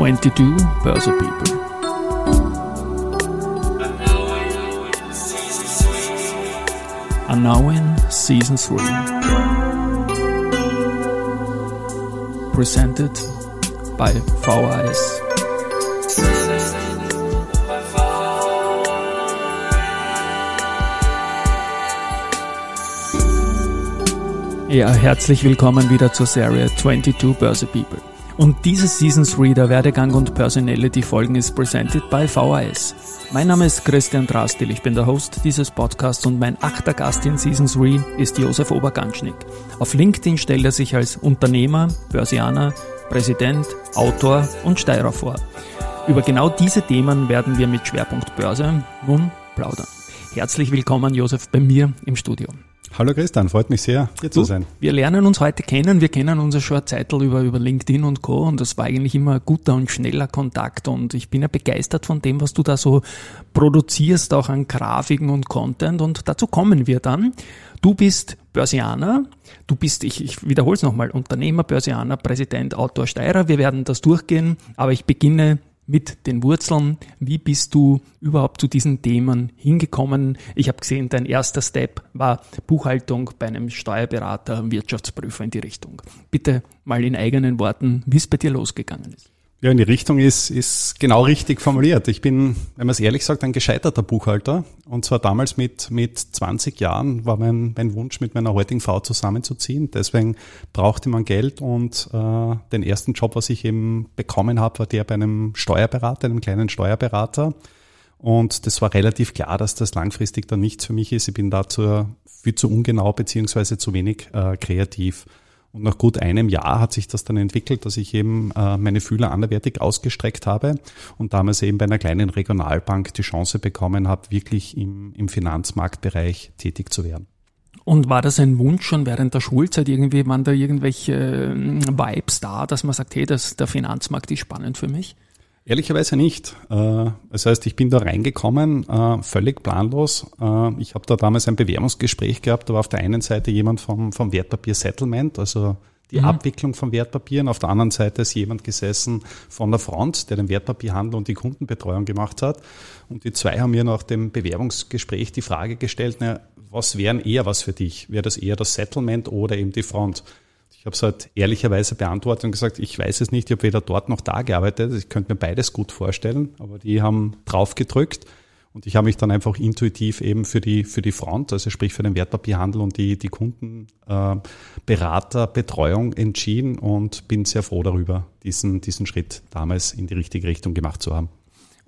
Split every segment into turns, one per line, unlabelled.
22 Börse People. And now in season 3. Presented by VHS. Ja, herzlich willkommen wieder zur Serie 22 Börse People. Und diese Season 3 der Werdegang und Personality Folgen ist presented by VHS. Mein Name ist Christian Drastil, ich bin der Host dieses Podcasts und mein achter Gast in Season 3 ist Josef Oberganschnick. Auf LinkedIn stellt er sich als Unternehmer, Börsianer, Präsident, Autor und Steirer vor. Über genau diese Themen werden wir mit Schwerpunkt Börse nun plaudern. Herzlich willkommen, Josef, bei mir im Studio.
Hallo Christian, freut mich sehr, hier zu sein.
Wir lernen uns heute kennen. Wir kennen uns schon eine Zeit über, über LinkedIn und Co. Und das war eigentlich immer ein guter und schneller Kontakt. Und ich bin ja begeistert von dem, was du da so produzierst, auch an Grafiken und Content. Und dazu kommen wir dann. Du bist Börsianer, du bist, ich, ich wiederhole es nochmal, Unternehmer, Börsianer, Präsident, Autor, Steirer. Wir werden das durchgehen, aber ich beginne mit den Wurzeln. Wie bist du überhaupt zu diesen Themen hingekommen? Ich habe gesehen, dein erster Step war Buchhaltung bei einem Steuerberater, Wirtschaftsprüfer in die Richtung. Bitte mal in eigenen Worten, wie es bei dir losgegangen ist.
Ja, in die Richtung ist, ist genau richtig formuliert. Ich bin, wenn man es ehrlich sagt, ein gescheiterter Buchhalter. Und zwar damals mit, mit 20 Jahren war mein, mein Wunsch, mit meiner heutigen Frau zusammenzuziehen. Deswegen brauchte man Geld und äh, den ersten Job, was ich eben bekommen habe, war der bei einem Steuerberater, einem kleinen Steuerberater. Und das war relativ klar, dass das langfristig dann nichts für mich ist. Ich bin dazu viel zu ungenau beziehungsweise zu wenig äh, kreativ. Und nach gut einem Jahr hat sich das dann entwickelt, dass ich eben äh, meine Fühler anderwertig ausgestreckt habe und damals eben bei einer kleinen Regionalbank die Chance bekommen habe, wirklich im, im Finanzmarktbereich tätig zu werden.
Und war das ein Wunsch schon während der Schulzeit irgendwie, waren da irgendwelche äh, Vibes da, dass man sagt, hey, das, der Finanzmarkt ist spannend für mich?
Ehrlicherweise nicht. Äh, das heißt, ich bin da reingekommen, äh, völlig planlos. Äh, ich habe da damals ein Bewerbungsgespräch gehabt, da war auf der einen Seite jemand vom, vom Wertpapier Settlement, also die mhm. Abwicklung von Wertpapieren. Auf der anderen Seite ist jemand gesessen von der Front, der den Wertpapierhandel und die Kundenbetreuung gemacht hat. Und die zwei haben mir nach dem Bewerbungsgespräch die Frage gestellt, na, was wären eher was für dich? Wäre das eher das Settlement oder eben die Front? Ich habe es halt ehrlicherweise beantwortet und gesagt, ich weiß es nicht, ich habe weder dort noch da gearbeitet. Ich könnte mir beides gut vorstellen, aber die haben drauf gedrückt und ich habe mich dann einfach intuitiv eben für die, für die Front, also sprich für den Wertpapierhandel und die, die Kundenberaterbetreuung äh, entschieden und bin sehr froh darüber, diesen, diesen Schritt damals in die richtige Richtung gemacht zu haben.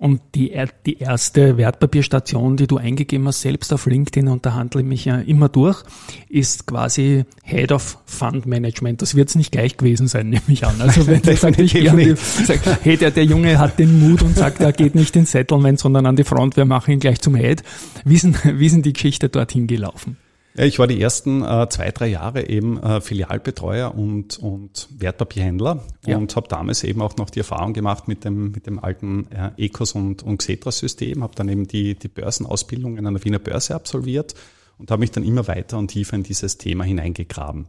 Und die, die erste Wertpapierstation, die du eingegeben hast, selbst auf LinkedIn, und da handle ich mich ja immer durch, ist quasi Head of Fund Management. Das wird es nicht gleich gewesen sein, nehme ich an. Also wenn du sagst, ich gerne, sag, hey, der, der Junge hat den Mut und sagt, er geht nicht ins Settlement, sondern an die Front, wir machen ihn gleich zum Head. Wie ist, wie ist denn die Geschichte dorthin gelaufen?
Ja, ich war die ersten äh, zwei, drei Jahre eben äh, Filialbetreuer und, und Wertpapierhändler ja. und habe damals eben auch noch die Erfahrung gemacht mit dem, mit dem alten äh, Ecos und, und Xetra-System, habe dann eben die, die Börsenausbildung in einer Wiener Börse absolviert und habe mich dann immer weiter und tiefer in dieses Thema hineingegraben.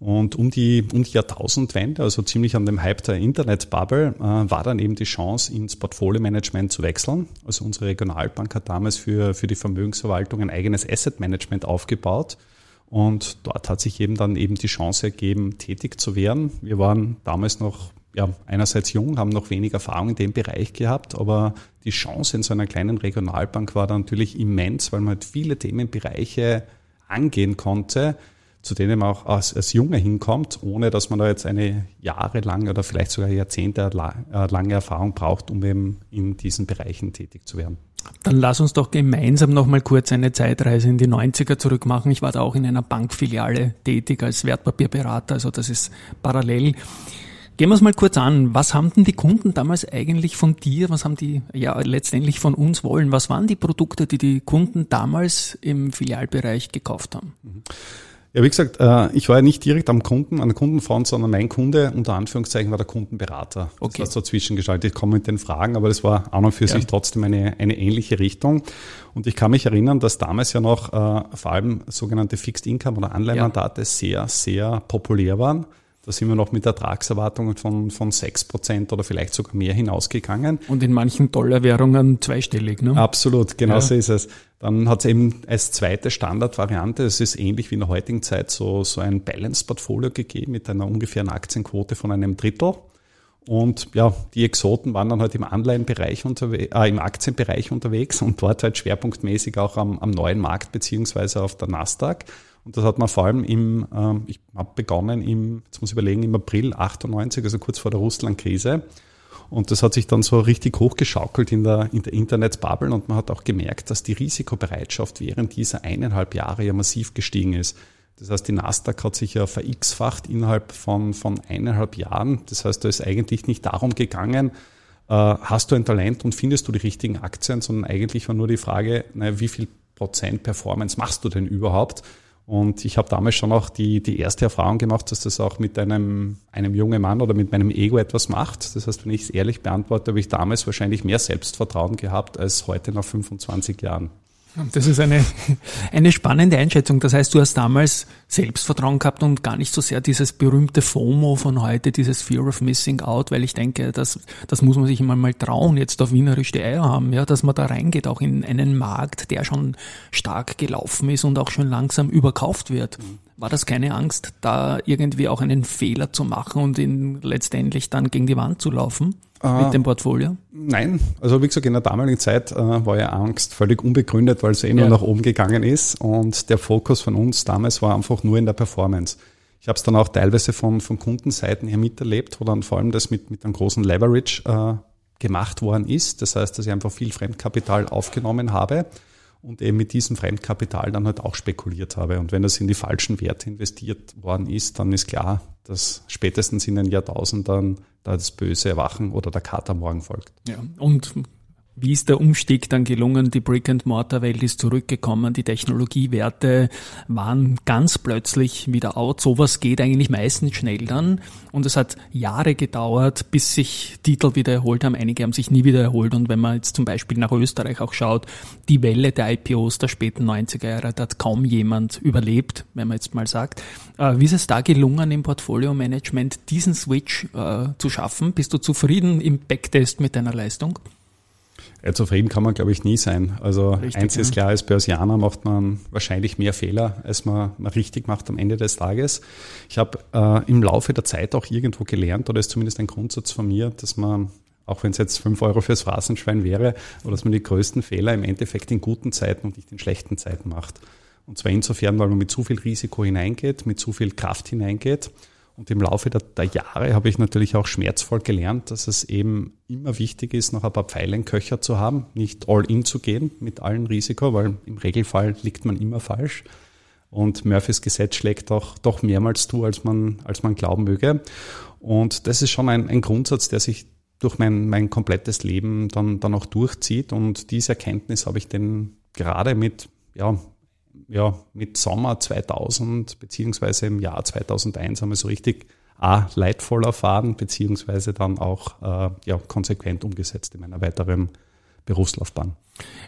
Und um die, um die Jahrtausendwende, also ziemlich an dem Hype der Internetbubble, äh, war dann eben die Chance, ins Portfolio-Management zu wechseln. Also unsere Regionalbank hat damals für, für die Vermögensverwaltung ein eigenes Asset-Management aufgebaut. Und dort hat sich eben dann eben die Chance ergeben, tätig zu werden. Wir waren damals noch ja, einerseits jung, haben noch wenig Erfahrung in dem Bereich gehabt, aber die Chance in so einer kleinen Regionalbank war dann natürlich immens, weil man halt viele Themenbereiche angehen konnte, zu denen man auch als, als Junge hinkommt, ohne dass man da jetzt eine jahrelange oder vielleicht sogar jahrzehntelange Erfahrung braucht, um eben in diesen Bereichen tätig zu werden.
Dann lass uns doch gemeinsam noch mal kurz eine Zeitreise in die 90er zurück machen. Ich war da auch in einer Bankfiliale tätig als Wertpapierberater, also das ist parallel. Gehen wir es mal kurz an. Was haben denn die Kunden damals eigentlich von dir, was haben die ja letztendlich von uns wollen? Was waren die Produkte, die die Kunden damals im Filialbereich gekauft haben?
Ja, wie gesagt, äh, ich war ja nicht direkt am Kunden, an der Kundenfront, sondern mein Kunde, unter Anführungszeichen, war der Kundenberater. Okay. Das heißt dazwischen geschaltet. Ich komme mit den Fragen, aber das war an und für ja. sich trotzdem eine, eine ähnliche Richtung. Und ich kann mich erinnern, dass damals ja noch äh, vor allem sogenannte Fixed Income oder Anleihenmandate ja. sehr, sehr populär waren. Da sind wir noch mit Ertragserwartungen von, von 6% oder vielleicht sogar mehr hinausgegangen.
Und in manchen Dollarwährungen zweistellig, ne?
Absolut, genau ja. so ist es. Dann hat es eben als zweite Standardvariante, es ist ähnlich wie in der heutigen Zeit, so, so ein Balance-Portfolio gegeben mit einer ungefähren Aktienquote von einem Drittel. Und ja, die Exoten waren dann halt im Anleihenbereich unterwegs, äh, im Aktienbereich unterwegs und dort halt schwerpunktmäßig auch am, am neuen Markt beziehungsweise auf der Nasdaq. Und das hat man vor allem im, ähm, ich habe begonnen im, jetzt muss ich überlegen, im April 98, also kurz vor der Russland-Krise. Und das hat sich dann so richtig hochgeschaukelt in der, in der Internetbubble und man hat auch gemerkt, dass die Risikobereitschaft während dieser eineinhalb Jahre ja massiv gestiegen ist. Das heißt, die Nasdaq hat sich ja ver-x-facht innerhalb von, von eineinhalb Jahren. Das heißt, da ist eigentlich nicht darum gegangen, äh, hast du ein Talent und findest du die richtigen Aktien, sondern eigentlich war nur die Frage, naja, wie viel Prozent Performance machst du denn überhaupt? Und ich habe damals schon auch die, die erste Erfahrung gemacht, dass das auch mit einem, einem jungen Mann oder mit meinem Ego etwas macht. Das heißt, wenn ich es ehrlich beantworte, habe ich damals wahrscheinlich mehr Selbstvertrauen gehabt als heute nach 25 Jahren.
Das ist eine, eine spannende Einschätzung. Das heißt, du hast damals Selbstvertrauen gehabt und gar nicht so sehr dieses berühmte FOMO von heute, dieses Fear of Missing Out, weil ich denke, das, das muss man sich immer mal trauen, jetzt auf wienerisch die Eier haben, ja, dass man da reingeht, auch in einen Markt, der schon stark gelaufen ist und auch schon langsam überkauft wird. War das keine Angst, da irgendwie auch einen Fehler zu machen und ihn letztendlich dann gegen die Wand zu laufen? Mit dem Portfolio?
Nein, also wie gesagt, in der damaligen Zeit äh, war ja Angst völlig unbegründet, weil es eh nur ja. nach oben gegangen ist und der Fokus von uns damals war einfach nur in der Performance. Ich habe es dann auch teilweise von, von Kundenseiten her miterlebt, wo dann vor allem das mit, mit einem großen Leverage äh, gemacht worden ist. Das heißt, dass ich einfach viel Fremdkapital aufgenommen habe und eben mit diesem Fremdkapital dann halt auch spekuliert habe. Und wenn das in die falschen Werte investiert worden ist, dann ist klar, dass spätestens in den Jahrtausenden da das böse Erwachen oder der Kater morgen folgt.
Ja, und wie ist der Umstieg dann gelungen? Die Brick-and-Mortar-Welt ist zurückgekommen, die Technologiewerte waren ganz plötzlich wieder out. Sowas geht eigentlich meistens schnell dann. Und es hat Jahre gedauert, bis sich Titel wieder erholt haben. Einige haben sich nie wieder erholt. Und wenn man jetzt zum Beispiel nach Österreich auch schaut, die Welle der IPOs der späten 90er Jahre, da hat kaum jemand überlebt, wenn man jetzt mal sagt. Äh, wie ist es da gelungen, im Portfolio-Management diesen Switch äh, zu schaffen? Bist du zufrieden im Backtest mit deiner Leistung?
Ja, zufrieden kann man, glaube ich, nie sein. Also richtig, eins ist klar, als Börsianer macht man wahrscheinlich mehr Fehler, als man, man richtig macht am Ende des Tages. Ich habe äh, im Laufe der Zeit auch irgendwo gelernt, oder ist zumindest ein Grundsatz von mir, dass man auch wenn es jetzt fünf Euro fürs Phrasenschwein wäre, oder dass man die größten Fehler im Endeffekt in guten Zeiten und nicht in schlechten Zeiten macht. Und zwar insofern, weil man mit zu viel Risiko hineingeht, mit zu viel Kraft hineingeht und im Laufe der, der, Jahre habe ich natürlich auch schmerzvoll gelernt, dass es eben immer wichtig ist, noch ein paar Pfeile in Köcher zu haben, nicht all in zu gehen mit allen Risiko, weil im Regelfall liegt man immer falsch. Und Murphys Gesetz schlägt auch doch mehrmals zu, als man, als man glauben möge. Und das ist schon ein, ein Grundsatz, der sich durch mein, mein komplettes Leben dann, dann auch durchzieht. Und diese Erkenntnis habe ich denn gerade mit, ja, ja, mit Sommer 2000 beziehungsweise im Jahr 2001 haben wir so richtig A, leidvoll erfahren, beziehungsweise dann auch äh, ja, konsequent umgesetzt in meiner weiteren Berufslaufbahn.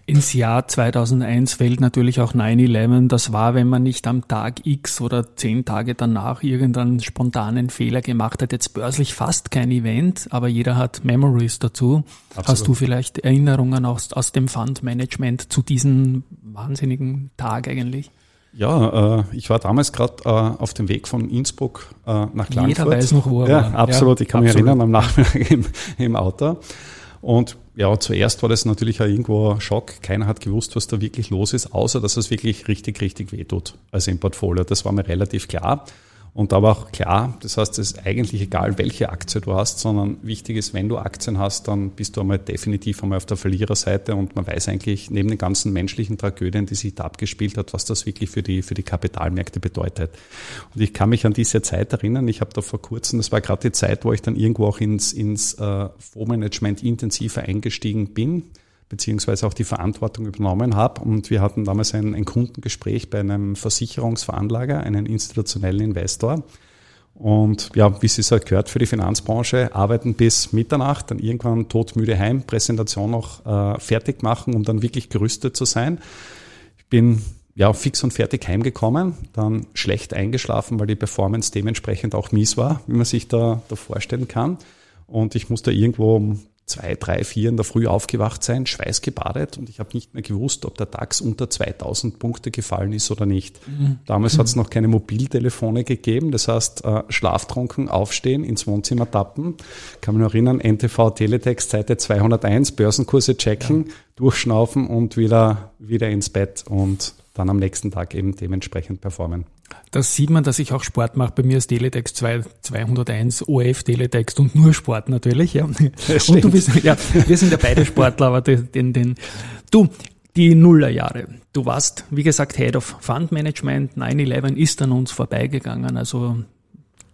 Ins Jahr 2001 fällt natürlich auch 9-11. Das war, wenn man nicht am Tag X oder zehn Tage danach irgendeinen spontanen Fehler gemacht hat. Jetzt börslich fast kein Event, aber jeder hat Memories dazu. Absolut. Hast du vielleicht Erinnerungen aus, aus dem Fundmanagement zu diesem wahnsinnigen Tag eigentlich?
Ja, äh, ich war damals gerade äh, auf dem Weg von Innsbruck äh, nach Klagenfurt.
Jeder weiß noch, wo er
ja, war. Absolut, ich kann absolut. mich erinnern am Nachmittag im, im Auto. Und ja, zuerst war das natürlich auch irgendwo ein Schock. Keiner hat gewusst, was da wirklich los ist, außer dass es wirklich richtig, richtig wehtut. Also im Portfolio. Das war mir relativ klar. Und war auch klar, das heißt, es ist eigentlich egal, welche Aktie du hast, sondern wichtig ist, wenn du Aktien hast, dann bist du einmal definitiv einmal auf der Verliererseite und man weiß eigentlich neben den ganzen menschlichen Tragödien, die sich da abgespielt hat, was das wirklich für die, für die Kapitalmärkte bedeutet. Und ich kann mich an diese Zeit erinnern, ich habe da vor kurzem, das war gerade die Zeit, wo ich dann irgendwo auch ins, ins äh, Fondsmanagement intensiver eingestiegen bin beziehungsweise auch die Verantwortung übernommen habe. Und wir hatten damals ein, ein Kundengespräch bei einem Versicherungsveranlager, einen institutionellen Investor. Und ja, wie es halt gehört für die Finanzbranche, arbeiten bis Mitternacht, dann irgendwann todmüde heim, Präsentation noch äh, fertig machen, um dann wirklich gerüstet zu sein. Ich bin ja, fix und fertig heimgekommen, dann schlecht eingeschlafen, weil die Performance dementsprechend auch mies war, wie man sich da, da vorstellen kann. Und ich musste irgendwo um zwei, drei, vier in der Früh aufgewacht sein, schweißgebadet und ich habe nicht mehr gewusst, ob der DAX unter 2000 Punkte gefallen ist oder nicht. Mhm. Damals mhm. hat es noch keine Mobiltelefone gegeben, das heißt äh, schlaftrunken, aufstehen, ins Wohnzimmer tappen. Kann mich noch erinnern, NTV Teletext Seite 201, Börsenkurse checken, ja. durchschnaufen und wieder, wieder ins Bett und dann am nächsten Tag eben dementsprechend performen.
Das sieht man, dass ich auch Sport mache. Bei mir ist Teletext 2, 201 OF Teletext und nur Sport natürlich. Ja. Und du bist, ja, wir sind ja beide Sportler, aber den, den, du, die Nullerjahre. Du warst, wie gesagt, Head of Fund Management. 9-11 ist an uns vorbeigegangen. Also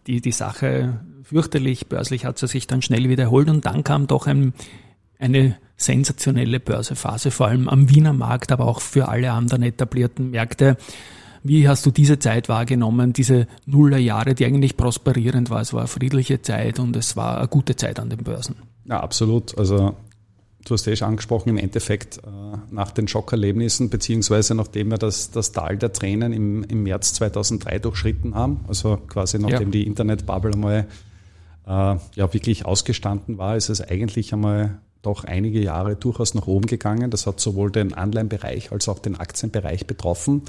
die, die Sache fürchterlich, börslich hat sie sich dann schnell wiederholt und dann kam doch ein, eine sensationelle Börsephase, vor allem am Wiener Markt, aber auch für alle anderen etablierten Märkte. Wie hast du diese Zeit wahrgenommen, diese Nullerjahre, die eigentlich prosperierend war? Es war eine friedliche Zeit und es war eine gute Zeit an den Börsen.
Ja, absolut. Also du hast eh schon angesprochen, im Endeffekt äh, nach den Schockerlebnissen, beziehungsweise nachdem wir das, das Tal der Tränen im, im März 2003 durchschritten haben, also quasi nachdem ja. die Internetbubble einmal äh, ja wirklich ausgestanden war, ist es eigentlich einmal doch einige Jahre durchaus nach oben gegangen. Das hat sowohl den Anleihenbereich als auch den Aktienbereich betroffen.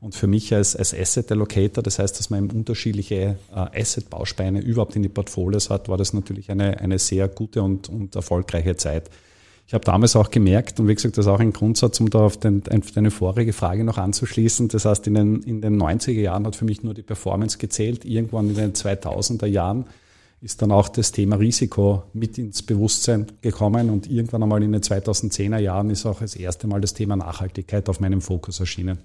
Und für mich als, als Asset Allocator, das heißt, dass man eben unterschiedliche äh, Asset-Bausteine überhaupt in die Portfolios hat, war das natürlich eine, eine sehr gute und, und erfolgreiche Zeit. Ich habe damals auch gemerkt, und wie gesagt, das ist auch ein Grundsatz, um da auf, den, auf deine vorige Frage noch anzuschließen. Das heißt, in den, in den 90er Jahren hat für mich nur die Performance gezählt. Irgendwann in den 2000er Jahren ist dann auch das Thema Risiko mit ins Bewusstsein gekommen und irgendwann einmal in den 2010er Jahren ist auch das erste Mal das Thema Nachhaltigkeit auf meinem Fokus erschienen.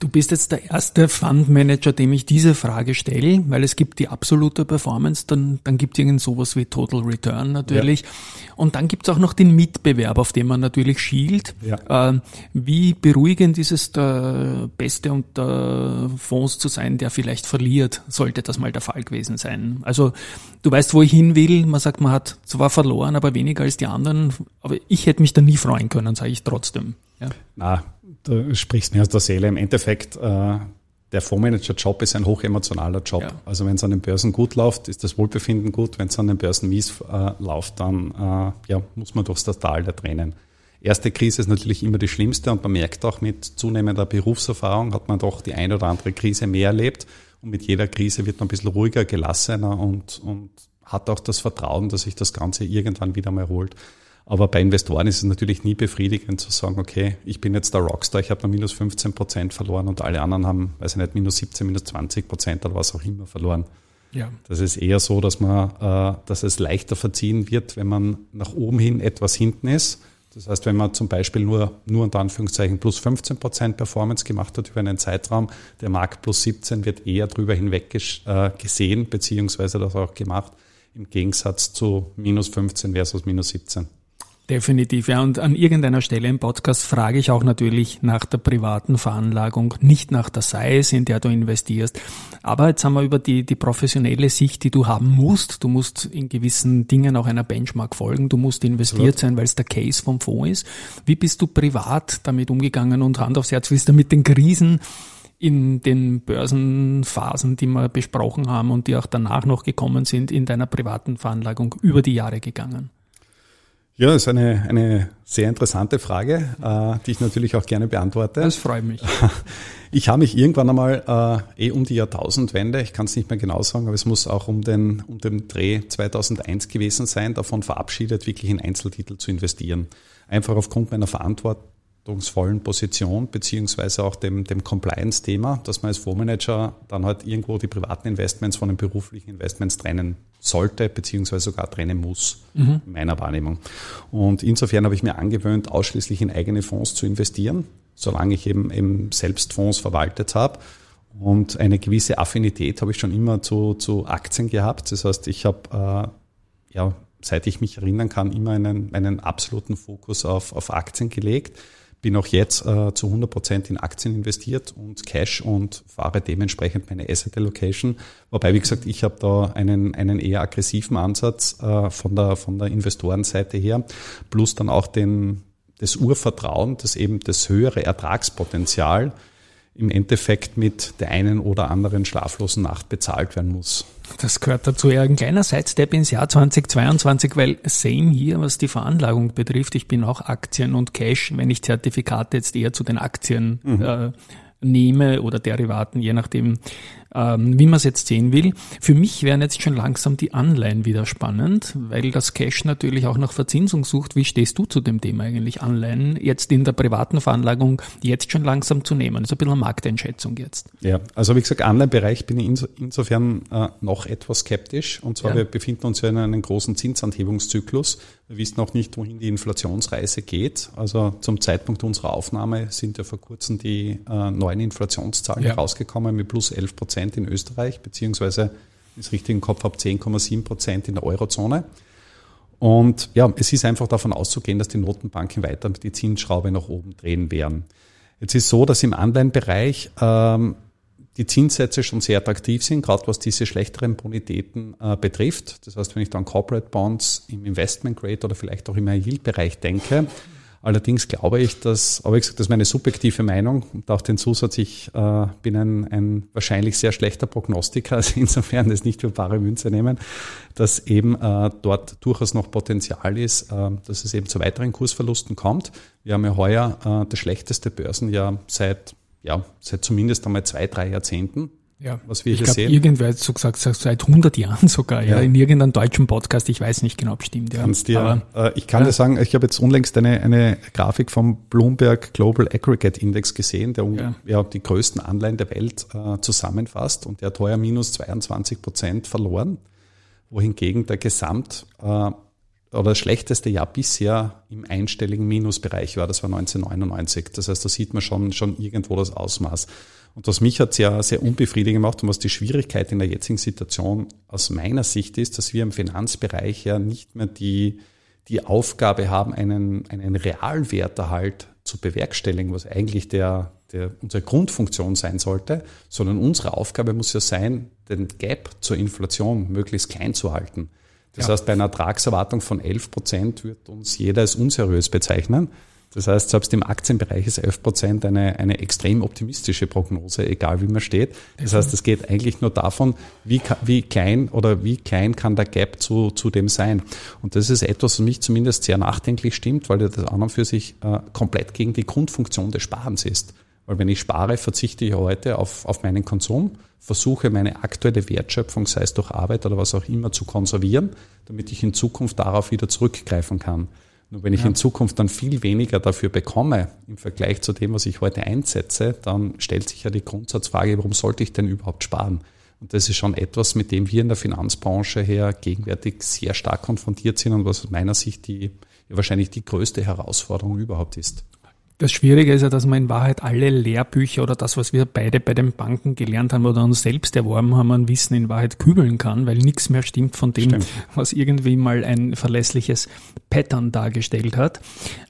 Du bist jetzt der erste Fundmanager, dem ich diese Frage stelle, weil es gibt die absolute Performance, dann, dann gibt es irgend sowas wie Total Return natürlich. Ja. Und dann gibt es auch noch den Mitbewerb, auf den man natürlich schielt. Ja. Äh, wie beruhigend ist es, der Beste unter Fonds zu sein, der vielleicht verliert, sollte das mal der Fall gewesen sein. Also du weißt, wo ich hin will. Man sagt, man hat zwar verloren, aber weniger als die anderen. Aber ich hätte mich da nie freuen können, sage ich trotzdem.
Ja. Na, du sprichst mir aus der Seele. Im Endeffekt, äh, der Fondsmanager-Job ist ein hochemotionaler Job. Ja. Also wenn es an den Börsen gut läuft, ist das Wohlbefinden gut. Wenn es an den Börsen mies äh, läuft, dann äh, ja, muss man durchs das Tal der Tränen. Erste Krise ist natürlich immer die schlimmste und man merkt auch mit zunehmender Berufserfahrung hat man doch die eine oder andere Krise mehr erlebt und mit jeder Krise wird man ein bisschen ruhiger, gelassener und, und hat auch das Vertrauen, dass sich das Ganze irgendwann wieder mal erholt. Aber bei Investoren ist es natürlich nie befriedigend zu sagen, okay, ich bin jetzt der Rockstar, ich habe nur minus 15 Prozent verloren und alle anderen haben, weiß ich nicht, minus 17, minus 20 Prozent oder was auch immer verloren. Ja. Das ist eher so, dass man, äh, dass es leichter verziehen wird, wenn man nach oben hin etwas hinten ist. Das heißt, wenn man zum Beispiel nur, nur unter Anführungszeichen plus 15 Prozent Performance gemacht hat über einen Zeitraum, der Markt plus 17 wird eher drüber hinweg äh, gesehen, beziehungsweise das auch gemacht, im Gegensatz zu minus 15 versus minus 17.
Definitiv, ja. Und an irgendeiner Stelle im Podcast frage ich auch natürlich nach der privaten Veranlagung, nicht nach der Size, in der du investierst. Aber jetzt haben wir über die, die professionelle Sicht, die du haben musst. Du musst in gewissen Dingen auch einer Benchmark folgen. Du musst investiert sein, weil es der Case vom Fonds ist. Wie bist du privat damit umgegangen und Hand aufs Herz, wie ist da mit den Krisen in den Börsenphasen, die wir besprochen haben und die auch danach noch gekommen sind, in deiner privaten Veranlagung über die Jahre gegangen?
Ja, das ist eine, eine sehr interessante Frage, äh, die ich natürlich auch gerne beantworte.
Das freut mich.
Ich habe mich irgendwann einmal äh, eh um die Jahrtausendwende, ich kann es nicht mehr genau sagen, aber es muss auch um den, um den Dreh 2001 gewesen sein, davon verabschiedet, wirklich in Einzeltitel zu investieren. Einfach aufgrund meiner Verantwortung verantwortungsvollen Position beziehungsweise auch dem, dem Compliance-Thema, dass man als Fondsmanager dann halt irgendwo die privaten Investments von den beruflichen Investments trennen sollte beziehungsweise sogar trennen muss, mhm. in meiner Wahrnehmung. Und insofern habe ich mir angewöhnt, ausschließlich in eigene Fonds zu investieren, solange ich eben, eben selbst Fonds verwaltet habe. Und eine gewisse Affinität habe ich schon immer zu, zu Aktien gehabt. Das heißt, ich habe äh, ja, seit ich mich erinnern kann, immer einen, einen absoluten Fokus auf, auf Aktien gelegt bin auch jetzt äh, zu 100 Prozent in Aktien investiert und Cash und fahre dementsprechend meine Asset Allocation. Wobei, wie gesagt, ich habe da einen, einen eher aggressiven Ansatz äh, von, der, von der Investorenseite her, plus dann auch den, das Urvertrauen, dass eben das höhere Ertragspotenzial im Endeffekt mit der einen oder anderen schlaflosen Nacht bezahlt werden muss.
Das gehört dazu. Ja, ein kleiner Sidestep ins Jahr 2022, weil same hier, was die Veranlagung betrifft. Ich bin auch Aktien und Cash, wenn ich Zertifikate jetzt eher zu den Aktien mhm. äh, nehme oder Derivaten, je nachdem, ähm, wie man es jetzt sehen will. Für mich wären jetzt schon langsam die Anleihen wieder spannend, weil das Cash natürlich auch nach Verzinsung sucht. Wie stehst du zu dem Thema eigentlich, Anleihen jetzt in der privaten Veranlagung jetzt schon langsam zu nehmen? Das ist ein bisschen eine Markteinschätzung jetzt.
Ja, also wie gesagt, Anleihenbereich bin ich inso, insofern äh, noch etwas skeptisch. Und zwar, ja. wir befinden uns ja in einem großen Zinsanhebungszyklus. Wir wissen auch nicht, wohin die Inflationsreise geht. Also zum Zeitpunkt unserer Aufnahme sind ja vor kurzem die äh, neuen Inflationszahlen ja. rausgekommen mit plus 11 Prozent. Prozent in Österreich, beziehungsweise, wenn ich es richtig im Kopf habe, 10,7 Prozent in der Eurozone. Und ja, es ist einfach davon auszugehen, dass die Notenbanken weiter die Zinsschraube nach oben drehen werden. Jetzt ist so, dass im Anleihenbereich ähm, die Zinssätze schon sehr attraktiv sind, gerade was diese schlechteren Bonitäten äh, betrifft. Das heißt, wenn ich dann Corporate Bonds im Investment Grade oder vielleicht auch im Yield-Bereich denke, Allerdings glaube ich, dass, aber ich gesagt, das ist meine subjektive Meinung und auch den Zusatz, ich äh, bin ein, ein wahrscheinlich sehr schlechter Prognostiker, also insofern das nicht für bare Münze nehmen, dass eben äh, dort durchaus noch Potenzial ist, äh, dass es eben zu weiteren Kursverlusten kommt. Wir haben ja heuer äh, das schlechteste Börsenjahr seit, ja, seit zumindest einmal zwei, drei Jahrzehnten.
Ja, was wir ich hier glaub, sehen. Irgendwer hat so gesagt, seit 100 Jahren sogar, ja, ja, in irgendeinem deutschen Podcast. Ich weiß nicht genau, ob stimmt. Ja.
Kannst dir, Aber, äh, ich kann ja. dir sagen, ich habe jetzt unlängst eine, eine Grafik vom Bloomberg Global Aggregate Index gesehen, der ja. ja die größten Anleihen der Welt äh, zusammenfasst und der hat heuer minus 22 Prozent verloren, wohingegen der Gesamt äh, oder das schlechteste Jahr bisher im einstelligen Minusbereich war, das war 1999. Das heißt, da sieht man schon, schon irgendwo das Ausmaß. Und was mich hat sehr, sehr unbefriedigend gemacht und was die Schwierigkeit in der jetzigen Situation aus meiner Sicht ist, dass wir im Finanzbereich ja nicht mehr die, die Aufgabe haben, einen, einen Realwerterhalt zu bewerkstelligen, was eigentlich der, der, unsere Grundfunktion sein sollte, sondern unsere Aufgabe muss ja sein, den Gap zur Inflation möglichst klein zu halten. Das ja. heißt, bei einer Ertragserwartung von 11 Prozent wird uns jeder als unseriös bezeichnen. Das heißt, selbst im Aktienbereich ist 11 Prozent eine, eine extrem optimistische Prognose, egal wie man steht. Das heißt, es geht eigentlich nur davon, wie, wie klein oder wie klein kann der Gap zu, zu dem sein. Und das ist etwas, was mich zumindest sehr nachdenklich stimmt, weil das an und für sich äh, komplett gegen die Grundfunktion des Sparens ist. Weil wenn ich spare, verzichte ich heute auf, auf meinen Konsum, versuche meine aktuelle Wertschöpfung, sei es durch Arbeit oder was auch immer, zu konservieren, damit ich in Zukunft darauf wieder zurückgreifen kann. Nur wenn ich ja. in Zukunft dann viel weniger dafür bekomme im Vergleich zu dem, was ich heute einsetze, dann stellt sich ja die Grundsatzfrage, warum sollte ich denn überhaupt sparen? Und das ist schon etwas, mit dem wir in der Finanzbranche her gegenwärtig sehr stark konfrontiert sind und was aus meiner Sicht die, ja wahrscheinlich die größte Herausforderung überhaupt ist.
Das Schwierige ist ja, dass man in Wahrheit alle Lehrbücher oder das, was wir beide bei den Banken gelernt haben oder uns selbst erworben haben, an Wissen in Wahrheit kübeln kann, weil nichts mehr stimmt von dem, stimmt. was irgendwie mal ein verlässliches Pattern dargestellt hat.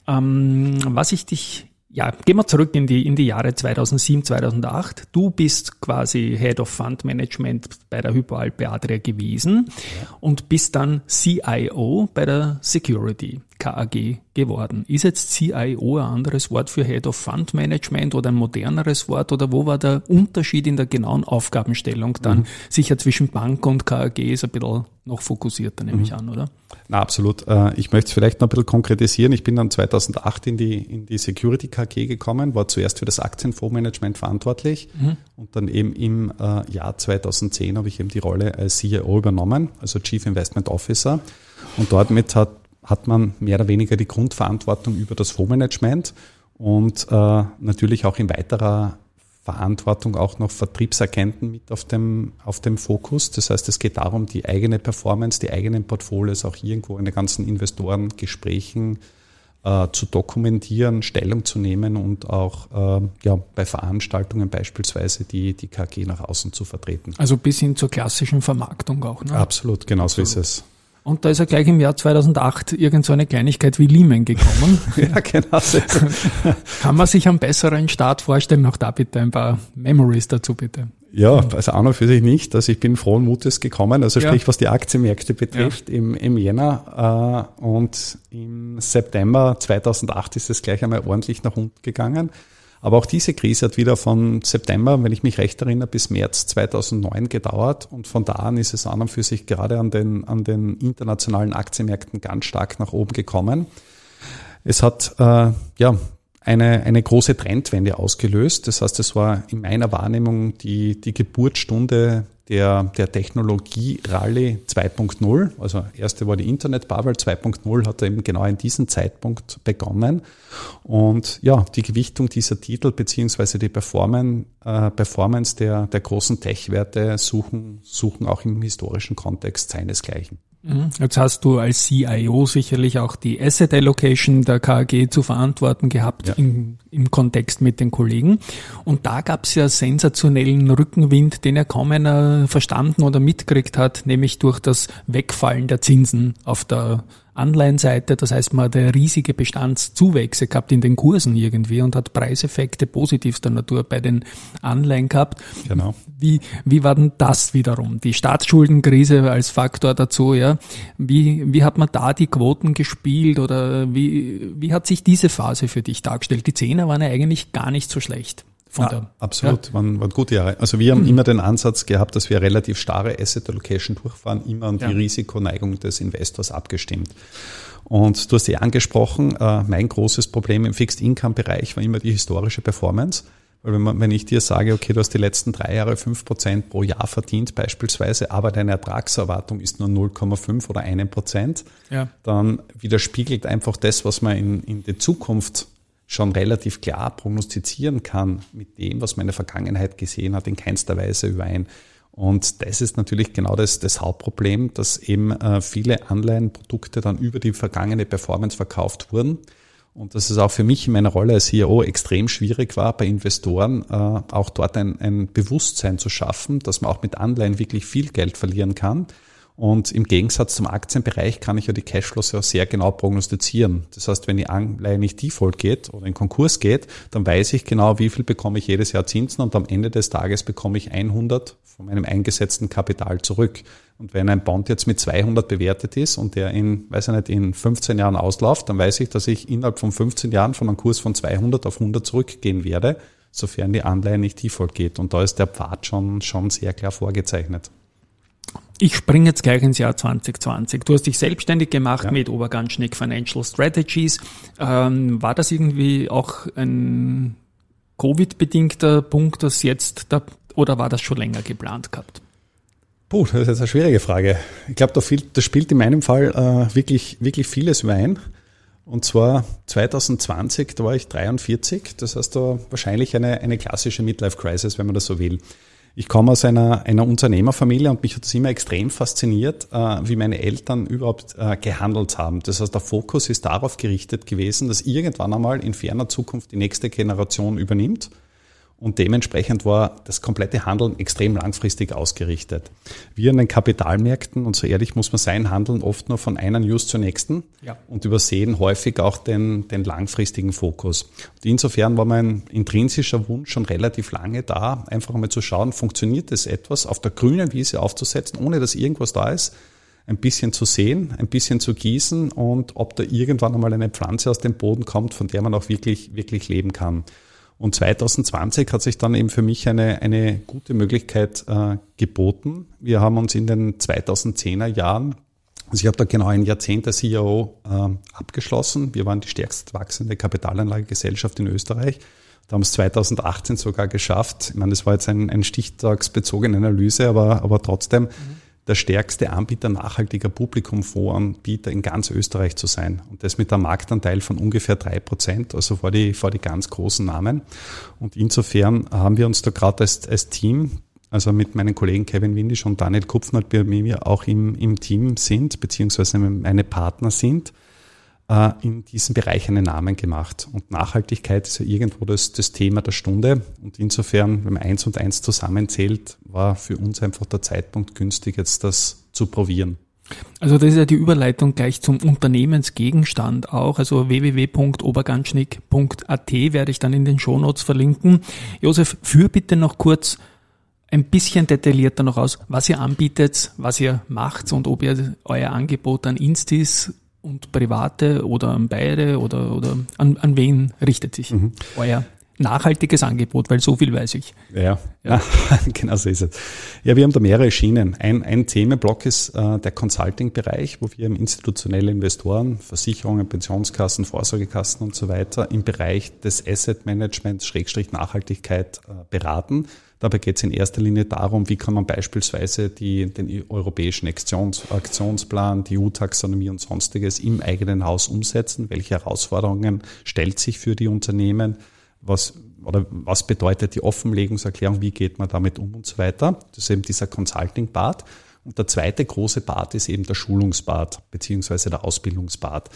Ähm, was ich dich ja, gehen wir zurück in die, in die Jahre 2007, 2008. Du bist quasi Head of Fund Management bei der Hypoalpe Adria gewesen ja. und bist dann CIO bei der Security KAG geworden. Ist jetzt CIO ein anderes Wort für Head of Fund Management oder ein moderneres Wort oder wo war der Unterschied in der genauen Aufgabenstellung dann? Mhm. Sicher zwischen Bank und KAG ist ein bisschen noch fokussierter, nehme mhm. ich an, oder?
Na, absolut. Äh, ich möchte es vielleicht noch ein bisschen konkretisieren. Ich bin dann 2008 in die, in die Security KG gekommen, war zuerst für das Aktienfondsmanagement verantwortlich mhm. und dann eben im äh, Jahr 2010 habe ich eben die Rolle als CEO übernommen, also Chief Investment Officer. Und dort mit hat hat man mehr oder weniger die Grundverantwortung über das Fondsmanagement und äh, natürlich auch in weiterer Verantwortung auch noch Vertriebsagenten mit auf dem, auf dem Fokus. Das heißt, es geht darum, die eigene Performance, die eigenen Portfolios auch irgendwo in den ganzen Investorengesprächen äh, zu dokumentieren, Stellung zu nehmen und auch äh, ja, bei Veranstaltungen beispielsweise die, die KG nach außen zu vertreten.
Also bis hin zur klassischen Vermarktung auch,
ne? Absolut, genau so ist es.
Und da ist ja gleich im Jahr 2008 irgend so eine Kleinigkeit wie Lehman gekommen. ja, genau. Kann man sich einen besseren Start vorstellen? Auch da bitte ein paar Memories dazu, bitte.
Ja, also an und für sich nicht. Also ich bin frohen Mutes gekommen, also sprich, ja. was die Aktienmärkte betrifft, ja. im, im Jänner äh, und im September 2008 ist es gleich einmal ordentlich nach unten gegangen. Aber auch diese Krise hat wieder von September, wenn ich mich recht erinnere, bis März 2009 gedauert. Und von da an ist es an und für sich gerade an den, an den internationalen Aktienmärkten ganz stark nach oben gekommen. Es hat äh, ja eine, eine große Trendwende ausgelöst. Das heißt, es war in meiner Wahrnehmung die, die Geburtsstunde der, der Technologie-Rallye 2.0. Also erste war die Internet-Bubble, 2.0 hat eben genau in diesem Zeitpunkt begonnen. Und ja, die Gewichtung dieser Titel beziehungsweise die Performance, äh, Performance der, der großen Tech-Werte suchen, suchen auch im historischen Kontext seinesgleichen.
Mhm. Jetzt hast du als CIO sicherlich auch die Asset Allocation der KAG zu verantworten gehabt ja. im, im Kontext mit den Kollegen. Und da gab es ja sensationellen Rückenwind, den ja kaum einer verstanden oder mitgekriegt hat, nämlich durch das Wegfallen der Zinsen auf der Anleihenseite. Das heißt, man hat riesige Bestandszuwächse gehabt in den Kursen irgendwie und hat Preiseffekte positivster Natur bei den Anleihen gehabt. Genau. Wie, wie war denn das wiederum? Die Staatsschuldenkrise als Faktor dazu, ja. Wie, wie hat man da die Quoten gespielt oder wie, wie hat sich diese Phase für dich dargestellt? Die Zehner waren ja eigentlich gar nicht so schlecht.
Von ja, der, absolut, ja. waren, waren gute Jahre. Also wir haben mhm. immer den Ansatz gehabt, dass wir relativ starre Asset Allocation durchfahren, immer an die ja. Risikoneigung des Investors abgestimmt. Und du hast ja angesprochen, äh, mein großes Problem im Fixed Income Bereich war immer die historische Performance. Weil wenn, man, wenn ich dir sage, okay, du hast die letzten drei Jahre fünf Prozent pro Jahr verdient beispielsweise, aber deine Ertragserwartung ist nur 0,5 oder einen Prozent, ja. dann widerspiegelt einfach das, was man in, in die Zukunft schon relativ klar prognostizieren kann mit dem, was man in der Vergangenheit gesehen hat, in keinster Weise überein. Und das ist natürlich genau das, das Hauptproblem, dass eben äh, viele Anleihenprodukte dann über die vergangene Performance verkauft wurden. Und dass es auch für mich in meiner Rolle als CEO extrem schwierig war, bei Investoren äh, auch dort ein, ein Bewusstsein zu schaffen, dass man auch mit Anleihen wirklich viel Geld verlieren kann und im Gegensatz zum Aktienbereich kann ich ja die Cashflows ja sehr genau prognostizieren. Das heißt, wenn die Anleihe nicht default geht oder in Konkurs geht, dann weiß ich genau, wie viel bekomme ich jedes Jahr Zinsen und am Ende des Tages bekomme ich 100 von meinem eingesetzten Kapital zurück. Und wenn ein Bond jetzt mit 200 bewertet ist und der in, weiß ich nicht, in 15 Jahren ausläuft, dann weiß ich, dass ich innerhalb von 15 Jahren von einem Kurs von 200 auf 100 zurückgehen werde, sofern die Anleihe nicht default geht. Und da ist der Pfad schon, schon sehr klar vorgezeichnet.
Ich springe jetzt gleich ins Jahr 2020. Du hast dich selbstständig gemacht ja. mit Oberganschnick Financial Strategies. Ähm, war das irgendwie auch ein Covid-bedingter Punkt, das jetzt da, oder war das schon länger geplant gehabt?
Puh, das ist jetzt eine schwierige Frage. Ich glaube, da, da, spielt in meinem Fall äh, wirklich, wirklich vieles Wein. Und zwar 2020, da war ich 43. Das heißt, da wahrscheinlich eine, eine klassische Midlife-Crisis, wenn man das so will. Ich komme aus einer, einer Unternehmerfamilie und mich hat es immer extrem fasziniert, äh, wie meine Eltern überhaupt äh, gehandelt haben. Das heißt, der Fokus ist darauf gerichtet gewesen, dass irgendwann einmal in ferner Zukunft die nächste Generation übernimmt und dementsprechend war das komplette Handeln extrem langfristig ausgerichtet. Wir an den Kapitalmärkten, und so ehrlich muss man sein, handeln oft nur von einer News zur nächsten ja. und übersehen häufig auch den, den langfristigen Fokus. Und insofern war mein intrinsischer Wunsch schon relativ lange da, einfach einmal zu schauen, funktioniert es etwas auf der grünen Wiese aufzusetzen, ohne dass irgendwas da ist, ein bisschen zu sehen, ein bisschen zu gießen und ob da irgendwann einmal eine Pflanze aus dem Boden kommt, von der man auch wirklich, wirklich leben kann. Und 2020 hat sich dann eben für mich eine, eine gute Möglichkeit äh, geboten. Wir haben uns in den 2010er Jahren, also ich habe da genau ein Jahrzehnt der CEO äh, abgeschlossen. Wir waren die stärkst wachsende Kapitalanlagegesellschaft in Österreich. Da haben es 2018 sogar geschafft. Ich meine, das war jetzt ein, ein stichtagsbezogene Analyse, aber, aber trotzdem. Mhm der stärkste Anbieter nachhaltiger Publikumfondsanbieter in ganz Österreich zu sein. Und das mit einem Marktanteil von ungefähr drei Prozent, also vor die, vor die ganz großen Namen. Und insofern haben wir uns da gerade als, als Team, also mit meinen Kollegen Kevin Windisch und Daniel Kupfner, bei mir auch im, im Team sind, beziehungsweise meine Partner sind, äh, in diesem Bereich einen Namen gemacht. Und Nachhaltigkeit ist ja irgendwo das, das Thema der Stunde. Und insofern, wenn man eins und eins zusammenzählt, war für uns einfach der Zeitpunkt günstig, jetzt das zu probieren.
Also das ist ja die Überleitung gleich zum Unternehmensgegenstand auch. Also www.oberganschnick.at werde ich dann in den Shownotes verlinken. Josef, führ bitte noch kurz ein bisschen detaillierter noch aus, was ihr anbietet, was ihr macht und ob ihr euer Angebot an Instis und Private oder an beide oder, oder an, an wen richtet sich mhm. euer nachhaltiges Angebot, weil so viel weiß ich.
Ja, ja. genau so ist es. Ja, wir haben da mehrere Schienen. Ein, ein Themenblock ist äh, der Consulting-Bereich, wo wir institutionelle Investoren, Versicherungen, Pensionskassen, Vorsorgekassen und so weiter im Bereich des Asset Managements, Schrägstrich Nachhaltigkeit äh, beraten. Dabei geht es in erster Linie darum, wie kann man beispielsweise die, den europäischen Aktions, Aktionsplan, die EU-Taxonomie und sonstiges im eigenen Haus umsetzen, welche Herausforderungen stellt sich für die Unternehmen, was, oder was bedeutet die Offenlegungserklärung, wie geht man damit um und so weiter. Das ist eben dieser Consulting-Part. Und der zweite große Part ist eben der Schulungspart beziehungsweise der Ausbildungspart.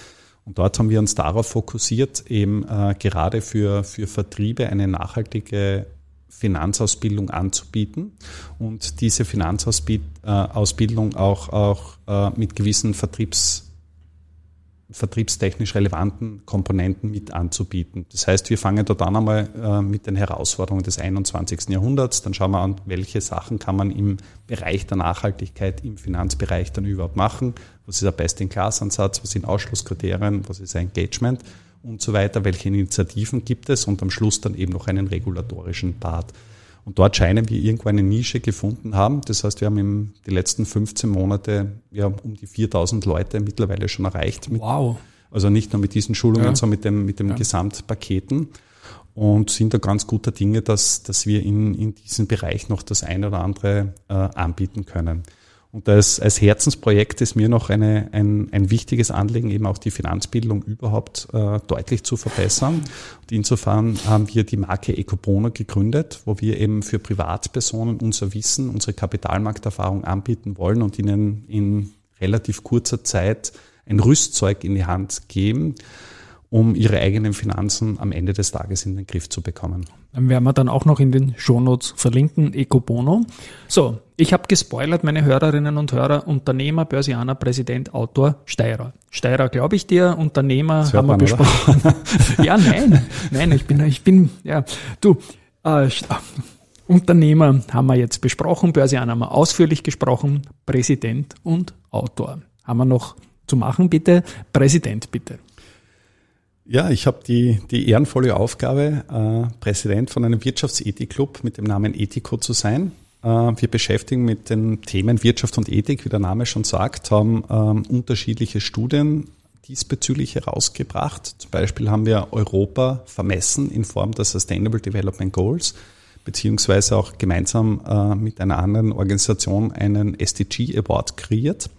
Und dort haben wir uns darauf fokussiert, eben äh, gerade für, für Vertriebe eine nachhaltige Finanzausbildung anzubieten und diese Finanzausbildung äh, auch, auch äh, mit gewissen Vertriebs vertriebstechnisch relevanten Komponenten mit anzubieten. Das heißt, wir fangen dort an einmal äh, mit den Herausforderungen des 21. Jahrhunderts, dann schauen wir an, welche Sachen kann man im Bereich der Nachhaltigkeit, im Finanzbereich dann überhaupt machen, was ist der Best-in-Class-Ansatz, was sind Ausschlusskriterien, was ist Engagement und so weiter, welche Initiativen gibt es und am Schluss dann eben noch einen regulatorischen Part. Und dort scheinen wir irgendwo eine Nische gefunden haben. Das heißt, wir haben in die letzten 15 Monate ja, um die 4000 Leute mittlerweile schon erreicht. Mit,
wow.
Also nicht nur mit diesen Schulungen, ja. sondern mit dem, mit dem ja. Gesamtpaketen. Und sind da ganz guter Dinge, dass, dass wir in, in diesem Bereich noch das eine oder andere äh, anbieten können. Und als, als Herzensprojekt ist mir noch eine, ein, ein wichtiges Anliegen, eben auch die Finanzbildung überhaupt äh, deutlich zu verbessern. Und insofern haben wir die Marke Ecobono gegründet, wo wir eben für Privatpersonen unser Wissen, unsere Kapitalmarkterfahrung anbieten wollen und ihnen in relativ kurzer Zeit ein Rüstzeug in die Hand geben, um ihre eigenen Finanzen am Ende des Tages in den Griff zu bekommen.
Dann werden wir dann auch noch in den Shownotes verlinken, Ecobono. So, ich habe gespoilert, meine Hörerinnen und Hörer, Unternehmer, Börsianer, Präsident, Autor, Steirer. Steirer, glaube ich dir, Unternehmer haben wir besprochen. ja, nein, nein, ich bin, ich bin, ja, du, äh, Unternehmer haben wir jetzt besprochen, Börsianer haben wir ausführlich gesprochen, Präsident und Autor. Haben wir noch zu machen, bitte? Präsident, bitte.
Ja, ich habe die, die ehrenvolle Aufgabe, äh, Präsident von einem Wirtschaftsethikclub mit dem Namen Ethico zu sein. Äh, wir beschäftigen mit den Themen Wirtschaft und Ethik, wie der Name schon sagt, haben ähm, unterschiedliche Studien diesbezüglich herausgebracht. Zum Beispiel haben wir Europa vermessen in Form der Sustainable Development Goals, beziehungsweise auch gemeinsam äh, mit einer anderen Organisation einen SDG Award kreiert.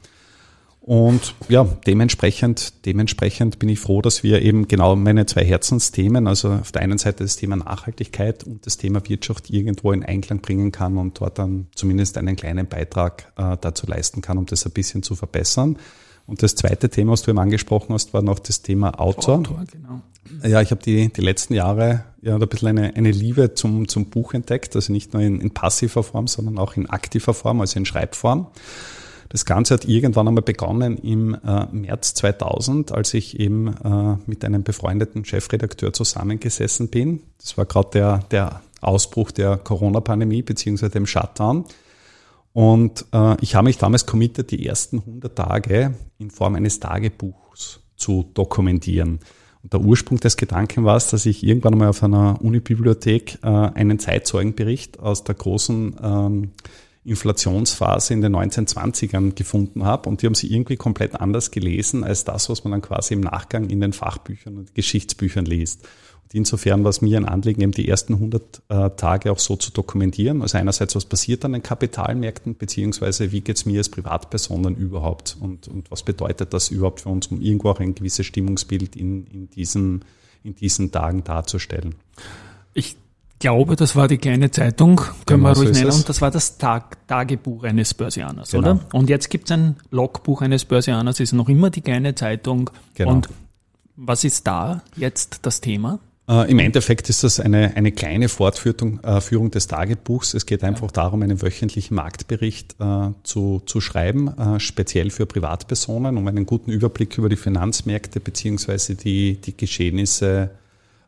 Und ja, dementsprechend, dementsprechend bin ich froh, dass wir eben genau meine zwei Herzensthemen, also auf der einen Seite das Thema Nachhaltigkeit und das Thema Wirtschaft irgendwo in Einklang bringen kann und dort dann zumindest einen kleinen Beitrag äh, dazu leisten kann, um das ein bisschen zu verbessern. Und das zweite Thema, was du eben angesprochen hast, war noch das Thema Autor. Autor genau. Ja, ich habe die, die letzten Jahre ja ein bisschen eine, eine Liebe zum, zum Buch entdeckt, also nicht nur in, in passiver Form, sondern auch in aktiver Form, also in Schreibform. Das Ganze hat irgendwann einmal begonnen im äh, März 2000, als ich eben äh, mit einem befreundeten Chefredakteur zusammengesessen bin. Das war gerade der, der Ausbruch der Corona-Pandemie beziehungsweise dem Shutdown. Und äh, ich habe mich damals committed, die ersten 100 Tage in Form eines Tagebuchs zu dokumentieren. Und der Ursprung des Gedanken war es, dass ich irgendwann einmal auf einer Unibibliothek äh, einen Zeitzeugenbericht aus der großen ähm, Inflationsphase in den 1920ern gefunden habe und die haben sie irgendwie komplett anders gelesen als das, was man dann quasi im Nachgang in den Fachbüchern und Geschichtsbüchern liest. Und insofern war es mir ein Anliegen, eben die ersten 100 äh, Tage auch so zu dokumentieren. Also einerseits, was passiert an den Kapitalmärkten, beziehungsweise wie geht es mir als Privatpersonen überhaupt und, und was bedeutet das überhaupt für uns, um irgendwo auch ein gewisses Stimmungsbild in, in, diesen, in diesen Tagen darzustellen.
Ich glaube, das war die kleine Zeitung, können genau, wir ruhig so nennen, und das war das Tag, Tagebuch eines Börsianers, genau. oder? Und jetzt gibt es ein Logbuch eines Börsianers, ist noch immer die kleine Zeitung. Genau. Und was ist da jetzt das Thema?
Äh, Im Endeffekt ist das eine, eine kleine Fortführung äh, Führung des Tagebuchs. Es geht einfach darum, einen wöchentlichen Marktbericht äh, zu, zu schreiben, äh, speziell für Privatpersonen, um einen guten Überblick über die Finanzmärkte beziehungsweise die, die Geschehnisse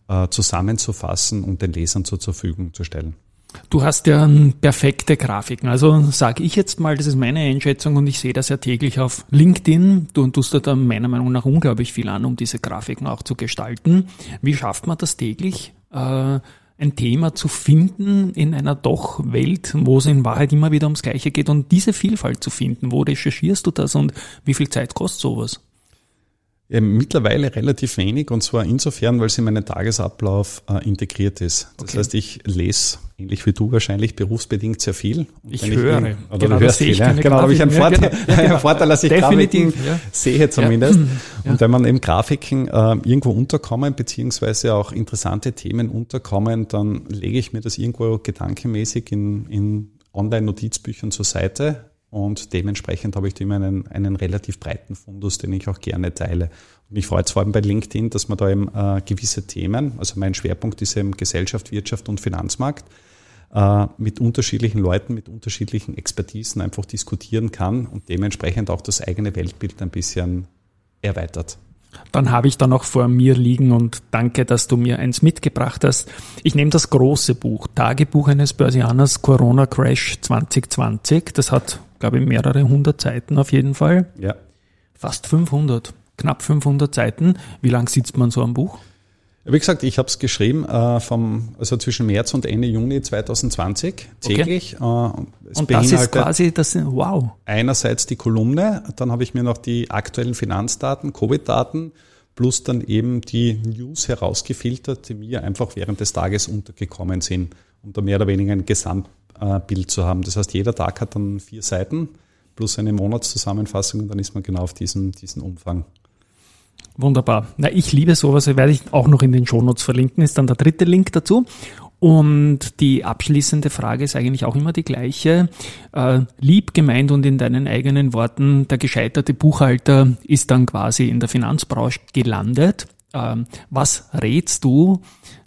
äh, zusammenzufassen und den Lesern zur Verfügung zu stellen.
Du hast ja perfekte Grafiken. Also sage ich jetzt mal, das ist meine Einschätzung und ich sehe das ja täglich auf LinkedIn. Du tust da meiner Meinung nach unglaublich viel an, um diese Grafiken auch zu gestalten. Wie schafft man das täglich? Äh, ein Thema zu finden in einer doch Welt, wo es in Wahrheit immer wieder ums Gleiche geht und diese Vielfalt zu finden. Wo recherchierst du das und wie viel Zeit kostet sowas?
Ja, mittlerweile relativ wenig und zwar insofern, weil es in meinen Tagesablauf äh, integriert ist. Das okay. heißt, ich lese ähnlich wie du wahrscheinlich berufsbedingt sehr viel.
ich höre.
Ich, oder genau, du hörst viel, ja. Genau, habe ich einen Vorteil, ja, genau. einen Vorteil, dass ich Definitiv, Grafiken ja. sehe zumindest. Ja. Und wenn man eben Grafiken äh, irgendwo unterkommen, beziehungsweise auch interessante Themen unterkommen, dann lege ich mir das irgendwo gedankenmäßig in, in Online-Notizbüchern zur Seite und dementsprechend habe ich immer einen, einen relativ breiten Fundus, den ich auch gerne teile. Und mich freut es vor allem bei LinkedIn, dass man da eben äh, gewisse Themen, also mein Schwerpunkt ist eben Gesellschaft, Wirtschaft und Finanzmarkt, äh, mit unterschiedlichen Leuten, mit unterschiedlichen Expertisen einfach diskutieren kann und dementsprechend auch das eigene Weltbild ein bisschen erweitert.
Dann habe ich da noch vor mir liegen und danke, dass du mir eins mitgebracht hast. Ich nehme das große Buch, Tagebuch eines Börsianers Corona Crash 2020. Das hat glaube ich, mehrere hundert Seiten auf jeden Fall.
Ja.
Fast 500, knapp 500 Seiten. Wie lang sitzt man so am Buch?
Wie gesagt, ich habe es geschrieben äh, vom, also zwischen März und Ende Juni 2020 täglich.
Okay. Äh, und das ist quasi das, wow.
Einerseits die Kolumne, dann habe ich mir noch die aktuellen Finanzdaten, Covid-Daten plus dann eben die News herausgefiltert, die mir einfach während des Tages untergekommen sind, um da mehr oder weniger ein Gesamt Bild zu haben. Das heißt, jeder Tag hat dann vier Seiten plus eine Monatszusammenfassung und dann ist man genau auf diesen, diesen Umfang.
Wunderbar. Na, ich liebe sowas, werde ich auch noch in den Shownotes verlinken, ist dann der dritte Link dazu. Und die abschließende Frage ist eigentlich auch immer die gleiche. Äh, lieb gemeint und in deinen eigenen Worten, der gescheiterte Buchhalter ist dann quasi in der Finanzbranche gelandet. Ähm, was rätst du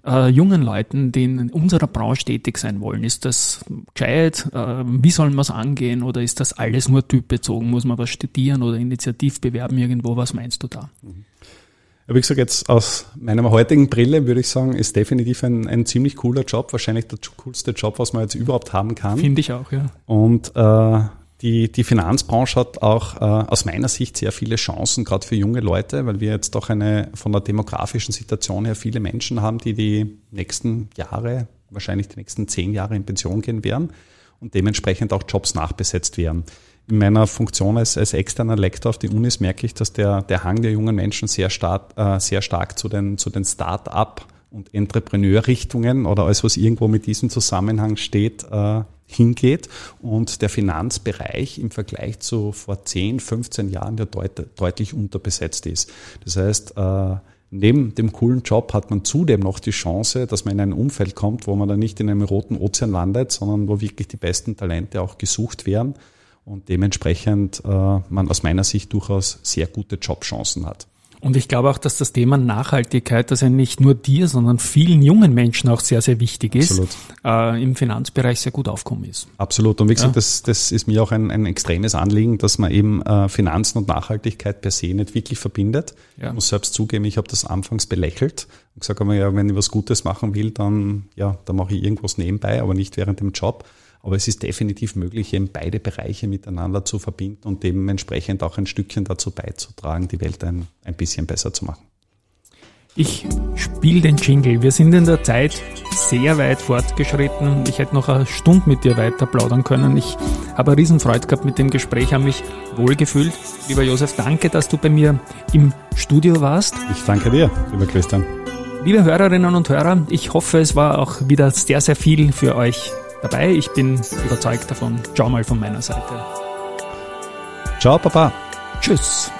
äh, jungen Leuten, die in unserer Branche tätig sein wollen? Ist das gescheit? Äh, wie sollen wir es angehen? Oder ist das alles nur typbezogen? Muss man was studieren oder Initiativ bewerben irgendwo? Was meinst du da?
Mhm. Wie gesagt, jetzt aus meiner heutigen Brille würde ich sagen, ist definitiv ein, ein ziemlich cooler Job, wahrscheinlich der coolste Job, was man jetzt überhaupt haben kann.
Finde ich auch, ja.
Und äh, die, die Finanzbranche hat auch äh, aus meiner Sicht sehr viele Chancen, gerade für junge Leute, weil wir jetzt doch eine von der demografischen Situation her viele Menschen haben, die die nächsten Jahre, wahrscheinlich die nächsten zehn Jahre in Pension gehen werden und dementsprechend auch Jobs nachbesetzt werden. In meiner Funktion als, als externer Lektor auf die Unis merke ich, dass der, der Hang der jungen Menschen sehr stark, äh, sehr stark zu den, zu den Start-up und Entrepreneur-Richtungen oder alles, was irgendwo mit diesem Zusammenhang steht, äh, hingeht und der Finanzbereich im Vergleich zu vor 10, 15 Jahren ja deut deutlich unterbesetzt ist. Das heißt, äh, neben dem coolen Job hat man zudem noch die Chance, dass man in ein Umfeld kommt, wo man dann nicht in einem roten Ozean landet, sondern wo wirklich die besten Talente auch gesucht werden und dementsprechend äh, man aus meiner Sicht durchaus sehr gute Jobchancen hat.
Und ich glaube auch, dass das Thema Nachhaltigkeit, das ja nicht nur dir, sondern vielen jungen Menschen auch sehr, sehr wichtig ist, äh, im Finanzbereich sehr gut aufkommen ist.
Absolut. Und wie gesagt, ja. das, das ist mir auch ein, ein extremes Anliegen, dass man eben äh, Finanzen und Nachhaltigkeit per se nicht wirklich verbindet. Ja. Ich muss selbst zugeben, ich habe das anfangs belächelt und gesagt, ja, wenn ich was Gutes machen will, dann, ja, dann mache ich irgendwas nebenbei, aber nicht während dem Job. Aber es ist definitiv möglich, eben beide Bereiche miteinander zu verbinden und dementsprechend auch ein Stückchen dazu beizutragen, die Welt ein, ein bisschen besser zu machen.
Ich spiele den Jingle. Wir sind in der Zeit sehr weit fortgeschritten. Ich hätte noch eine Stunde mit dir weiter plaudern können. Ich habe eine Riesenfreude gehabt mit dem Gespräch, habe mich wohlgefühlt. Lieber Josef, danke, dass du bei mir im Studio warst.
Ich danke dir, lieber Christian.
Liebe Hörerinnen und Hörer, ich hoffe, es war auch wieder sehr, sehr viel für euch dabei. Ich bin überzeugt davon. Ciao mal von meiner Seite.
Ciao, Papa.
Tschüss.